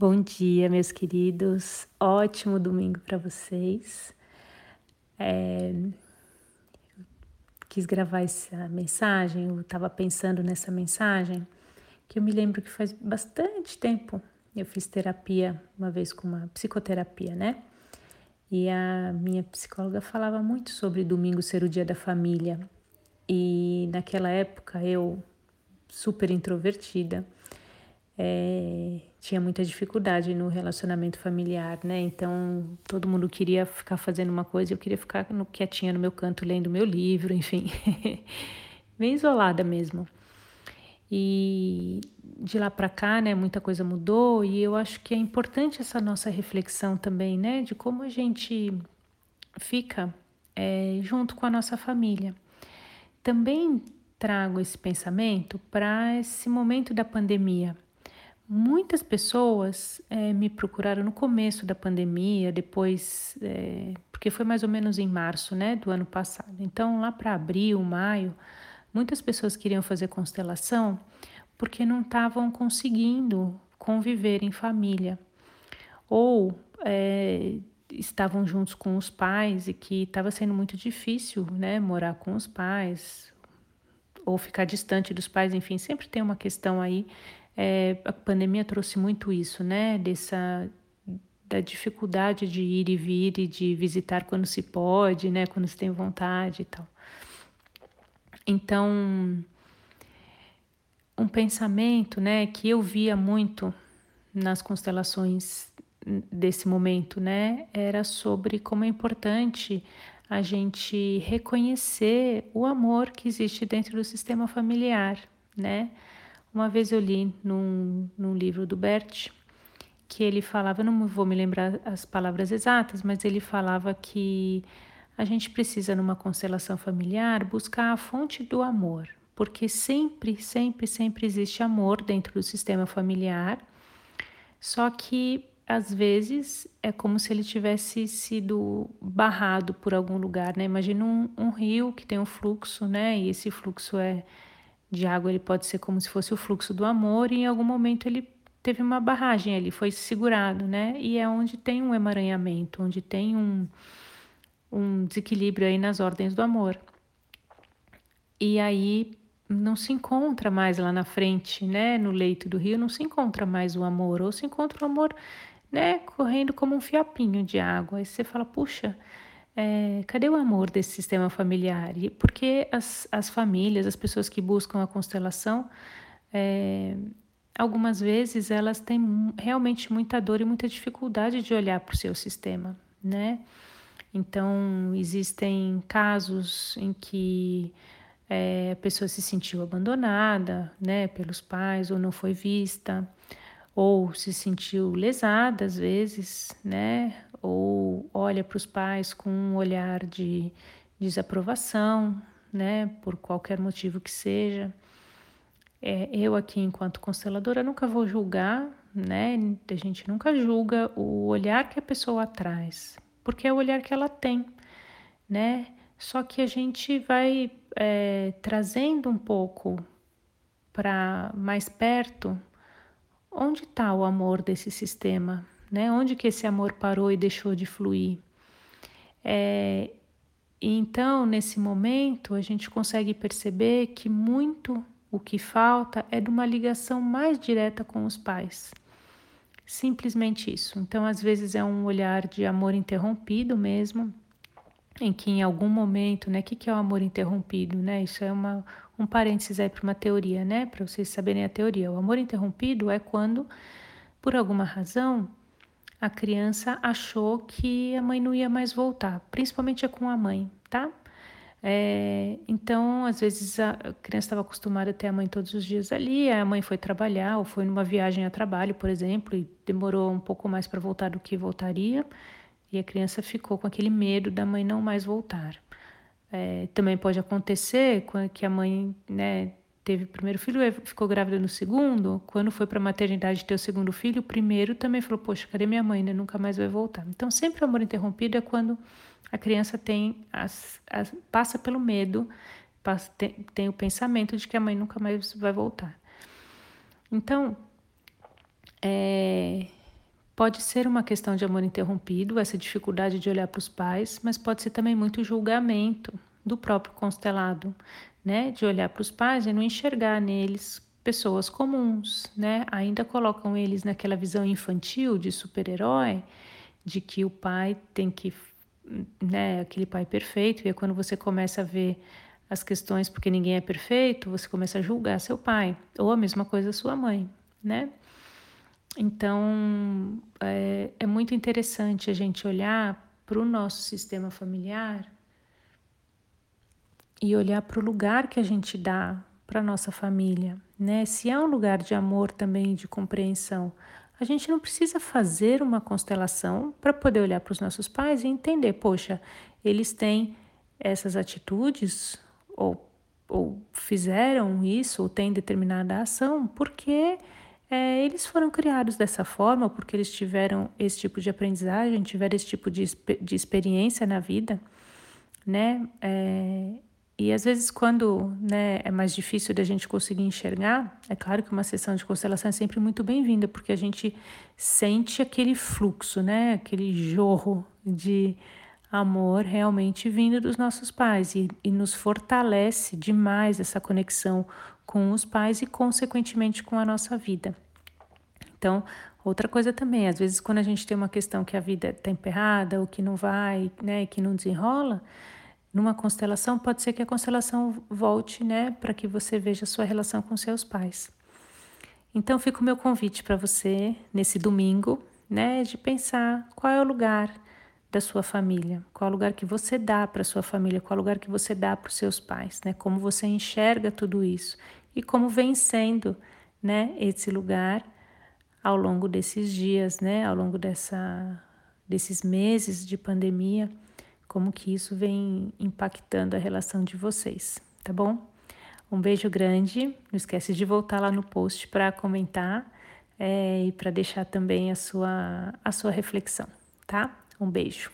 Bom dia, meus queridos. Ótimo domingo para vocês. É... Quis gravar essa mensagem, eu estava pensando nessa mensagem, que eu me lembro que faz bastante tempo eu fiz terapia, uma vez com uma psicoterapia, né? E a minha psicóloga falava muito sobre domingo ser o dia da família. E naquela época eu, super introvertida, é, tinha muita dificuldade no relacionamento familiar, né? Então todo mundo queria ficar fazendo uma coisa, eu queria ficar no, quietinha no meu canto lendo meu livro, enfim, bem isolada mesmo. E de lá para cá, né, muita coisa mudou e eu acho que é importante essa nossa reflexão também, né, de como a gente fica é, junto com a nossa família. Também trago esse pensamento para esse momento da pandemia Muitas pessoas é, me procuraram no começo da pandemia, depois, é, porque foi mais ou menos em março né, do ano passado. Então, lá para abril, maio, muitas pessoas queriam fazer constelação porque não estavam conseguindo conviver em família. Ou é, estavam juntos com os pais e que estava sendo muito difícil né, morar com os pais, ou ficar distante dos pais, enfim, sempre tem uma questão aí é, a pandemia trouxe muito isso, né? Dessa da dificuldade de ir e vir e de visitar quando se pode, né? Quando se tem vontade e tal. Então, um pensamento, né, que eu via muito nas constelações desse momento, né, era sobre como é importante a gente reconhecer o amor que existe dentro do sistema familiar, né? Uma vez eu li num, num livro do Bert que ele falava, não vou me lembrar as palavras exatas, mas ele falava que a gente precisa, numa constelação familiar, buscar a fonte do amor, porque sempre, sempre, sempre existe amor dentro do sistema familiar, só que às vezes é como se ele tivesse sido barrado por algum lugar, né? Imagina um, um rio que tem um fluxo, né? E esse fluxo é de água ele pode ser como se fosse o fluxo do amor e em algum momento ele teve uma barragem ali, foi segurado, né? E é onde tem um emaranhamento, onde tem um, um desequilíbrio aí nas ordens do amor. E aí não se encontra mais lá na frente, né, no leito do rio, não se encontra mais o amor, ou se encontra o amor, né, correndo como um fiapinho de água. Aí você fala, puxa, é, cadê o amor desse sistema familiar? E porque as, as famílias, as pessoas que buscam a constelação, é, algumas vezes elas têm realmente muita dor e muita dificuldade de olhar para o seu sistema, né? Então, existem casos em que é, a pessoa se sentiu abandonada, né, pelos pais, ou não foi vista, ou se sentiu lesada às vezes, né, ou olha para os pais com um olhar de desaprovação, né, por qualquer motivo que seja. É, eu aqui, enquanto consteladora, nunca vou julgar, né, a gente nunca julga o olhar que a pessoa traz, porque é o olhar que ela tem, né, só que a gente vai é, trazendo um pouco para mais perto onde está o amor desse sistema, né? Onde que esse amor parou e deixou de fluir? É, então, nesse momento, a gente consegue perceber que muito o que falta é de uma ligação mais direta com os pais. Simplesmente isso. Então, às vezes é um olhar de amor interrompido mesmo, em que em algum momento, né? O que, que é o amor interrompido, né? Isso é uma, um parênteses aí para uma teoria, né? Para vocês saberem a teoria. O amor interrompido é quando, por alguma razão, a criança achou que a mãe não ia mais voltar, principalmente é com a mãe, tá? É, então, às vezes a criança estava acostumada a ter a mãe todos os dias ali, a mãe foi trabalhar ou foi numa viagem a trabalho, por exemplo, e demorou um pouco mais para voltar do que voltaria, e a criança ficou com aquele medo da mãe não mais voltar. É, também pode acontecer que a mãe né, teve o primeiro filho, ficou grávida no segundo, quando foi para a maternidade ter o segundo filho, o primeiro também falou: Poxa, cadê minha mãe? Né? Nunca mais vai voltar. Então, sempre o amor interrompido é quando a criança tem as, as, passa pelo medo, passa, tem, tem o pensamento de que a mãe nunca mais vai voltar. Então, é, Pode ser uma questão de amor interrompido, essa dificuldade de olhar para os pais, mas pode ser também muito julgamento do próprio constelado, né? De olhar para os pais e não enxergar neles pessoas comuns, né? Ainda colocam eles naquela visão infantil de super-herói, de que o pai tem que, né, aquele pai perfeito, e é quando você começa a ver as questões porque ninguém é perfeito, você começa a julgar seu pai, ou a mesma coisa sua mãe, né? Então, é, é muito interessante a gente olhar para o nosso sistema familiar e olhar para o lugar que a gente dá para nossa família, né? Se é um lugar de amor também, de compreensão, a gente não precisa fazer uma constelação para poder olhar para os nossos pais e entender, poxa, eles têm essas atitudes ou, ou fizeram isso ou têm determinada ação porque é, eles foram criados dessa forma, porque eles tiveram esse tipo de aprendizagem, tiveram esse tipo de, de experiência na vida, né? É, e às vezes, quando né, é mais difícil da gente conseguir enxergar, é claro que uma sessão de constelação é sempre muito bem-vinda, porque a gente sente aquele fluxo, né? Aquele jorro de amor realmente vindo dos nossos pais e, e nos fortalece demais essa conexão com os pais e, consequentemente, com a nossa vida. Então, outra coisa também, às vezes, quando a gente tem uma questão que a vida está emperrada ou que não vai, né, que não desenrola, numa constelação, pode ser que a constelação volte, né, para que você veja a sua relação com seus pais. Então, fica o meu convite para você, nesse domingo, né, de pensar qual é o lugar da sua família, qual é o lugar que você dá para sua família, qual é o lugar que você dá para os seus pais, né? Como você enxerga tudo isso e como vem sendo, né, esse lugar ao longo desses dias, né, ao longo dessa desses meses de pandemia, como que isso vem impactando a relação de vocês, tá bom? Um beijo grande, não esquece de voltar lá no post para comentar é, e para deixar também a sua, a sua reflexão, tá? Um beijo.